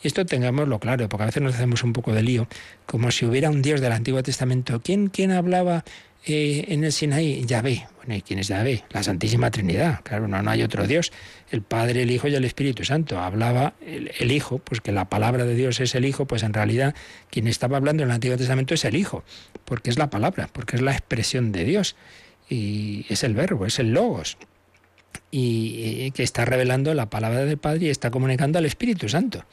Y esto tengámoslo claro, porque a veces nos hacemos un poco de lío, como si hubiera un Dios del Antiguo Testamento. ¿Quién, quién hablaba eh, en el Sinaí? Yahvé. Bueno, ¿y quién es Yahvé? La Santísima Trinidad. Claro, no, no hay otro Dios. El Padre, el Hijo y el Espíritu Santo. Hablaba el, Hijo, pues que la palabra de Dios es el Hijo, pues en realidad quien estaba hablando en el Antiguo Testamento es el Hijo, porque es la palabra, porque es la expresión de Dios. Y es el verbo, es el logos. Y eh, que está revelando la palabra del Padre y está comunicando al Espíritu Santo.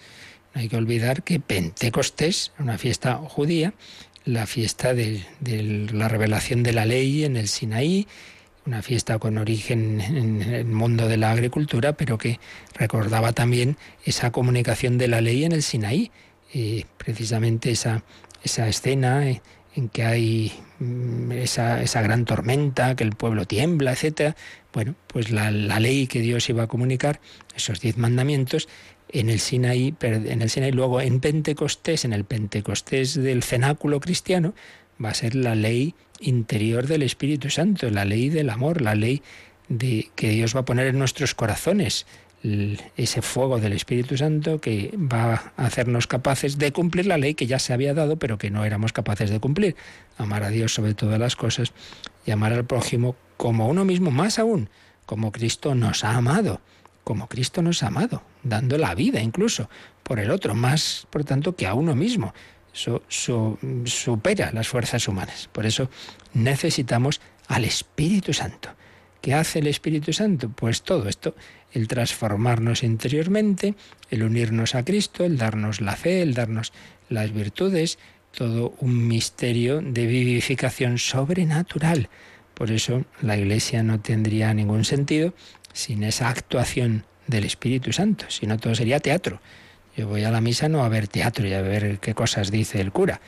No hay que olvidar que Pentecostés, una fiesta judía, la fiesta de, la revelación de la ley en el Sinaí, una fiesta con origen en el mundo de la agricultura, pero que recordaba también esa comunicación de la ley en el Sinaí, eh, precisamente esa, esa escena en que hay mm, esa, esa, gran tormenta, que el pueblo tiembla, etcétera. Bueno, pues la, ley que Dios iba a comunicar, esos diez mandamientos, en el Sinaí, en el luego en Pentecostés, en el Pentecostés del cenáculo cristiano, va a ser la ley interior del Espíritu Santo, la ley del amor, la ley de que Dios va a poner en nuestros corazones, ese fuego del Espíritu Santo que va a hacernos capaces de cumplir la ley que ya se había dado, pero que no éramos capaces de cumplir. Amar a Dios sobre todas las cosas y amar al prójimo como uno mismo, más aún, como Cristo nos ha amado como Cristo nos ha amado, dando la vida incluso por el otro, más por tanto que a uno mismo. Eso supera las fuerzas humanas. Por eso necesitamos al Espíritu Santo. ¿Qué hace el Espíritu Santo? Pues todo esto, el transformarnos interiormente, el unirnos a Cristo, el darnos la fe, el darnos las virtudes, todo un misterio de vivificación sobrenatural. Por eso la Iglesia no tendría ningún sentido sin esa actuación del Espíritu Santo, si no todo sería teatro. Yo voy a la misa no a ver teatro y a ver qué cosas dice el cura,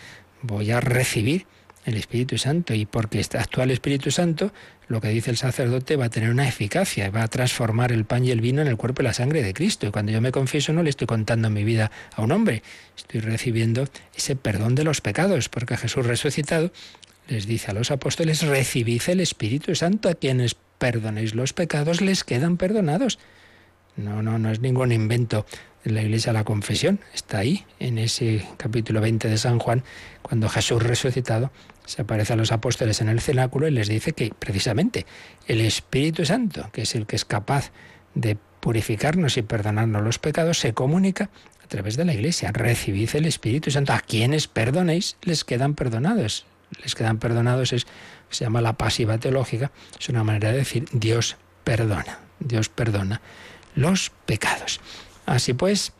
voy a recibir el Espíritu Santo y porque actúa el Espíritu Santo, lo que dice el sacerdote va a tener una eficacia, va a transformar el pan y el vino en el cuerpo y la sangre de Cristo. Y cuando yo me confieso no le estoy contando mi vida a un hombre, estoy recibiendo ese perdón de los pecados, porque Jesús resucitado les dice a los apóstoles, recibid el Espíritu Santo, a quienes perdonéis los pecados les quedan perdonados. No, no, no es ningún invento de la Iglesia la confesión. Está ahí, en ese capítulo 20 de San Juan, cuando Jesús resucitado se aparece a los apóstoles en el cenáculo y les dice que precisamente el Espíritu Santo, que es el que es capaz de purificarnos y perdonarnos los pecados, se comunica a través de la Iglesia. Recibid el Espíritu Santo. A quienes perdonéis les quedan perdonados. Les quedan perdonados es se llama la pasiva teológica, es una manera de decir Dios perdona, Dios perdona los pecados. Así pues,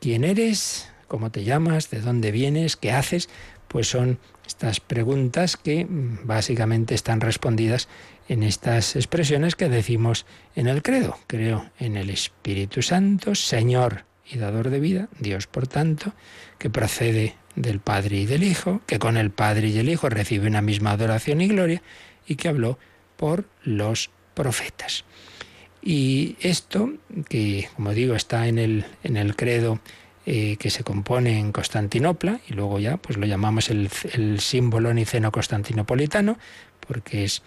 ¿quién eres? ¿Cómo te llamas? ¿De dónde vienes? ¿Qué haces? Pues son estas preguntas que mm, básicamente están respondidas en estas expresiones que decimos en el credo. Creo en el Espíritu Santo, Señor y dador de vida, Dios por tanto, que procede del Padre y del Hijo, que con el Padre y el Hijo recibe una misma adoración y gloria, y que habló por los profetas. Y esto, que como digo, está en el, en el credo eh, que se compone en Constantinopla, y luego ya pues lo llamamos el, símbolo niceno constantinopolitano, porque es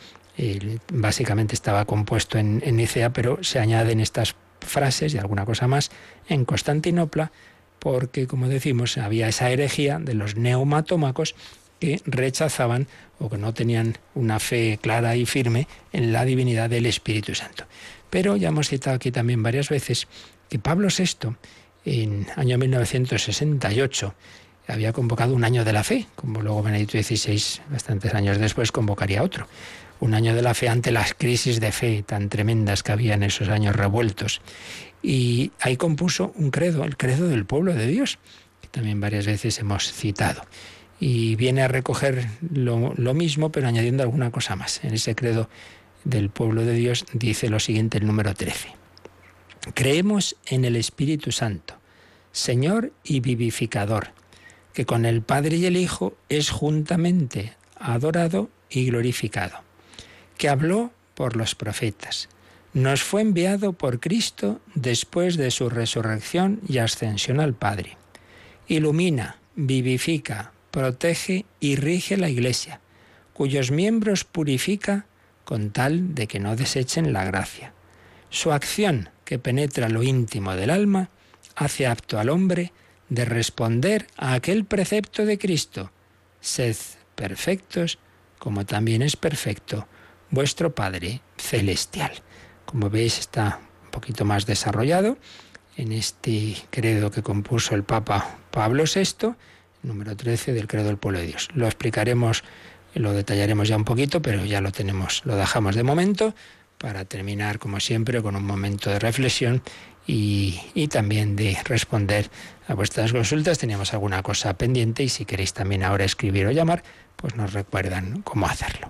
básicamente estaba compuesto en, en Nicea, pero se añaden estas frases y alguna cosa más en Constantinopla, porque como decimos, había esa herejía de los neumatómacos que rechazaban o que no tenían una fe clara y firme en la divinidad del Espíritu Santo. Pero ya hemos citado aquí también varias veces que Pablo VI, en año 1968, había convocado un año de la fe, como luego Benedicto XVI, bastantes años después, convocaría otro. Un año de la fe ante las crisis de fe tan tremendas que había en esos años revueltos. Y ahí compuso un credo, el credo del pueblo de Dios, que también varias veces hemos citado. Y viene a recoger lo, mismo, pero añadiendo alguna cosa más. En ese credo del pueblo de Dios dice lo siguiente el número 13. Creemos en el Espíritu Santo, Señor y vivificador, que con el Padre y el Hijo es juntamente adorado y glorificado, que habló por los profetas, nos fue enviado por Cristo después de su resurrección y ascensión al Padre. Ilumina, vivifica, protege y rige la Iglesia, cuyos miembros purifica con tal de que no desechen la gracia. Su acción, que penetra lo íntimo del alma, hace apto al hombre de responder a aquel precepto de Cristo. Sed perfectos, como también es perfecto vuestro Padre Celestial. Como veis, está un poquito más desarrollado en este credo que compuso el Papa Pablo VI, número 13 del credo del pueblo de Dios. Lo explicaremos lo detallaremos ya un poquito, pero ya lo tenemos, lo dejamos de momento para terminar, como siempre, con un momento de reflexión y, y, también de responder a vuestras consultas. Teníamos alguna cosa pendiente y si queréis también ahora escribir o llamar, pues nos recuerdan cómo hacerlo.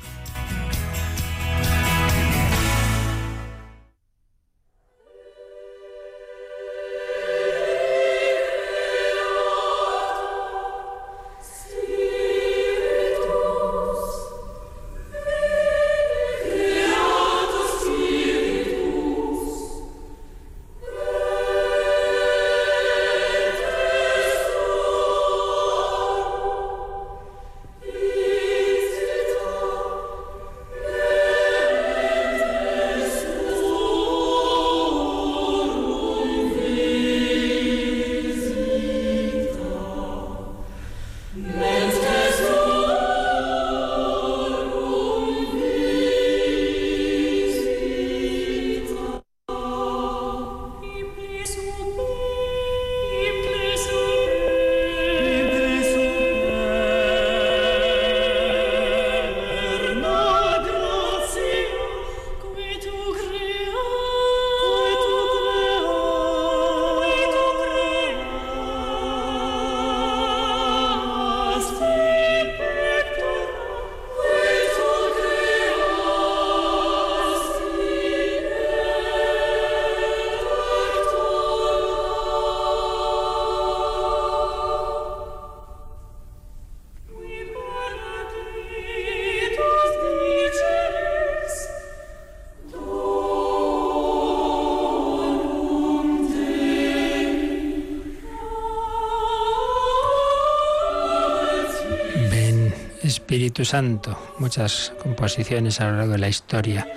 Espíritu Santo. Muchas composiciones a lo largo de la historia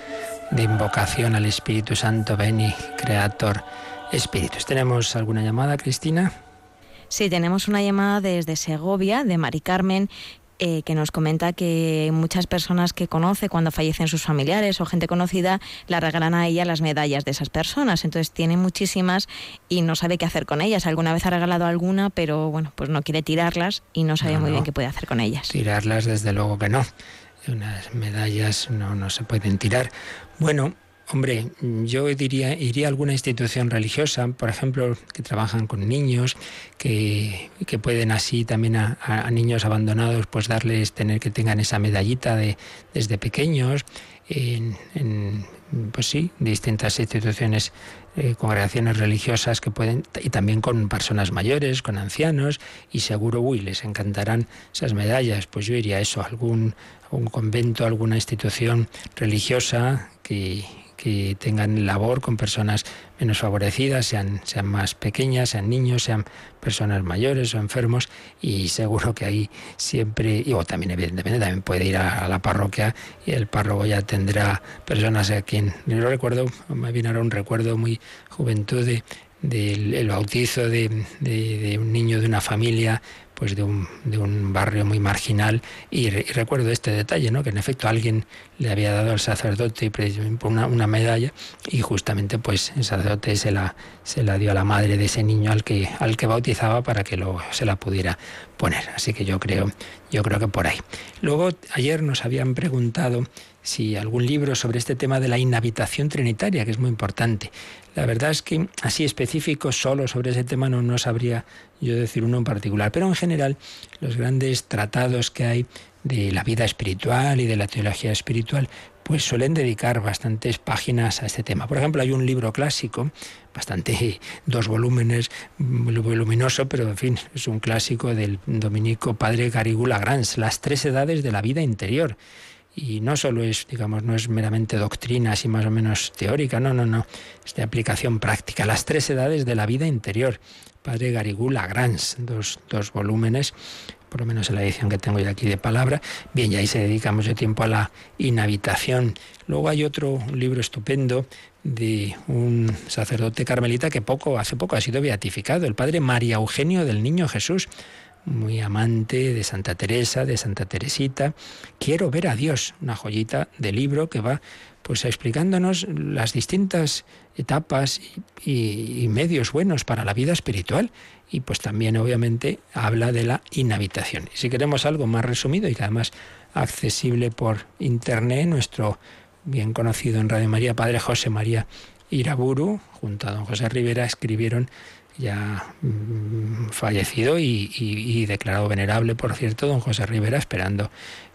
de invocación al Espíritu Santo, Beni, Creator, Espíritus. ¿Tenemos alguna llamada, Cristina? Sí, tenemos una llamada desde Segovia, de Mari Carmen, eh, que nos comenta que muchas personas que conoce cuando fallecen sus familiares o gente conocida la regalan a ella las medallas de esas personas. Entonces tiene muchísimas y no sabe qué hacer con ellas. Alguna vez ha regalado alguna, pero bueno, pues no quiere tirarlas y no sabe muy bien qué puede hacer con ellas. Tirarlas, desde luego que no. Unas medallas no, no se pueden tirar. Bueno, Hombre, yo diría, iría a alguna institución religiosa, por ejemplo, que trabajan con niños, que, pueden así también a, niños abandonados, pues darles, tener que tengan esa medallita de, desde pequeños, en, pues sí, distintas instituciones, eh, congregaciones religiosas que pueden, y también con personas mayores, con ancianos, y seguro, uy, les encantarán esas medallas. Pues yo iría a eso, algún, algún convento, alguna institución religiosa que que tengan labor con personas menos favorecidas, sean, sean más pequeñas, sean niños, sean personas mayores o enfermos, y seguro que ahí siempre, y o también evidentemente también puede ir a, la parroquia y el párroco ya tendrá personas a quien, yo recuerdo, me viene ahora un recuerdo muy juventud de del bautizo de, de, un niño de una familia pues de un, de un barrio muy marginal y, recuerdo este detalle, ¿no? que en efecto alguien le había dado al sacerdote una, una medalla y justamente pues el sacerdote se la, se la dio a la madre de ese niño al que, al que bautizaba para que lo, se la pudiera poner. Así que yo creo, yo creo que por ahí. Luego ayer nos habían preguntado si algún libro sobre este tema de la inhabitación trinitaria, que es muy importante. La verdad es que así específico solo sobre ese tema no, no sabría yo decir uno en particular, pero en general los grandes tratados que hay de la vida espiritual y de la teología espiritual, pues suelen dedicar bastantes páginas a este tema. Por ejemplo, hay un libro clásico, bastante, dos volúmenes, muy voluminoso, pero en fin, es un clásico del dominico padre Garigula Grans, Las tres edades de la vida interior y no solo es, digamos, no es meramente doctrina así más o menos teórica, no, no, no, es de aplicación práctica. Las tres edades de la vida interior. Padre Garigú Lagrange, dos, dos volúmenes, por lo menos en la edición que tengo yo aquí de palabra. Bien, y ahí se dedica mucho tiempo a la inhabitación. Luego hay otro libro estupendo de un sacerdote carmelita que poco, hace poco ha sido beatificado, el padre María Eugenio del Niño Jesús muy amante de Santa Teresa, de Santa Teresita. Quiero ver a Dios, una joyita de libro que va pues explicándonos las distintas etapas y, medios buenos para la vida espiritual y pues también obviamente habla de la inhabitación. Si queremos algo más resumido y además accesible por internet, nuestro bien conocido en Radio María, Padre José María Iraburu, junto a don José Rivera, escribieron ya mm, fallecido y, declarado venerable, por cierto, don José Rivera, esperando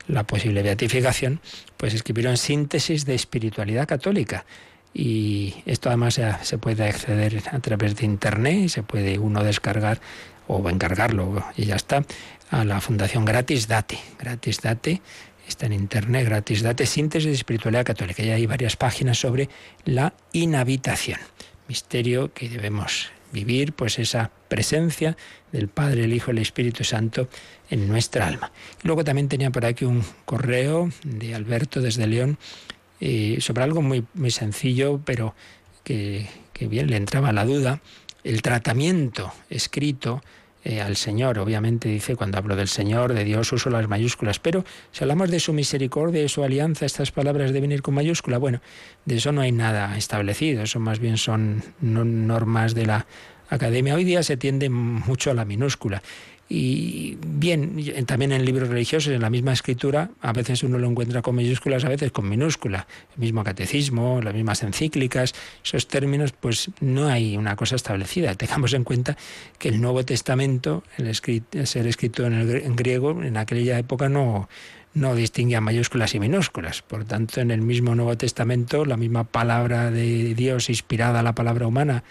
la posible beatificación, pues escribieron Síntesis de Espiritualidad Católica. Y esto además se puede acceder a través de Internet y se puede uno descargar o encargarlo y ya está a la Fundación Gratis Date. Gratis Date está en Internet, Gratis Date, Síntesis de Espiritualidad Católica. Y hay varias páginas sobre la inhabitación, misterio que debemos vivir pues esa presencia del Padre, el Hijo y el Espíritu Santo en nuestra alma. Y luego también tenía por aquí un correo de Alberto desde León eh, sobre algo muy, muy sencillo, pero que, que bien le entraba la duda, el tratamiento escrito eh, al Señor. Obviamente dice, cuando hablo del Señor, de Dios, uso las mayúsculas, pero si hablamos de su misericordia, de su alianza, estas palabras deben ir con mayúscula. Bueno, de eso no hay nada establecido, eso más bien son normas de la academia. Hoy día se tiende mucho a la minúscula. Y bien, también en libros religiosos, en la misma escritura, a veces uno lo encuentra con mayúsculas, a veces con minúscula. El mismo catecismo, las mismas encíclicas, esos términos, pues no hay una cosa establecida. Tengamos en cuenta que el Nuevo Testamento, el ser escrito en, el, en griego, en aquella época no, no distinguía mayúsculas y minúsculas. Por tanto, en el mismo Nuevo Testamento, la misma palabra de Dios inspirada a la palabra humana,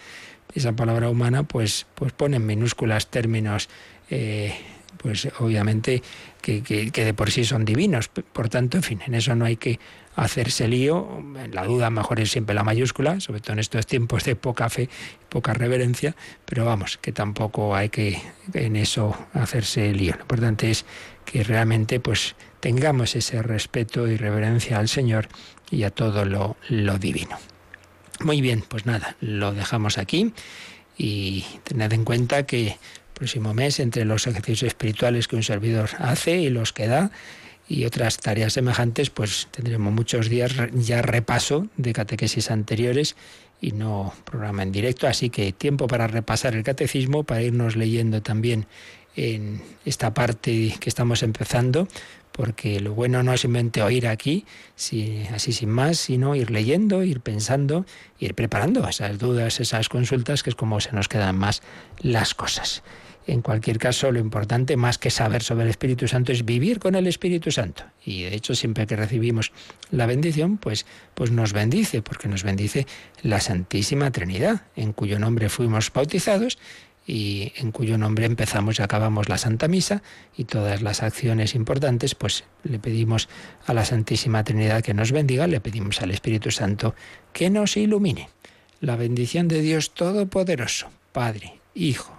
esa palabra humana, pues, pues pone en minúsculas términos eh, pues obviamente que, de por sí son divinos. Por tanto, en fin, en eso no hay que hacerse lío. La duda mejor es siempre la mayúscula, sobre todo en estos tiempos de poca fe, poca reverencia, pero vamos, que tampoco hay que en eso hacerse lío. Lo importante es que realmente pues tengamos ese respeto y reverencia al Señor y a todo lo, lo divino. Muy bien, pues nada, lo dejamos aquí y tened en cuenta que próximo mes, entre los ejercicios espirituales que un servidor hace y los que da, y otras tareas semejantes, pues tendremos muchos días ya repaso de catequesis anteriores y no programa en directo, así que tiempo para repasar el catecismo, para irnos leyendo también en esta parte que estamos empezando, porque lo bueno no es simplemente oír aquí, así sin más, sino ir leyendo, ir pensando, ir preparando esas dudas, esas consultas, que es como se nos quedan más las cosas. En cualquier caso, lo importante, más que saber sobre el Espíritu Santo, es vivir con el Espíritu Santo. Y de hecho, siempre que recibimos la bendición, pues, pues nos bendice, porque nos bendice la Santísima Trinidad, en cuyo nombre fuimos bautizados y en cuyo nombre empezamos y acabamos la Santa Misa y todas las acciones importantes, pues le pedimos a la Santísima Trinidad que nos bendiga, le pedimos al Espíritu Santo que nos ilumine. La bendición de Dios Todopoderoso, Padre, Hijo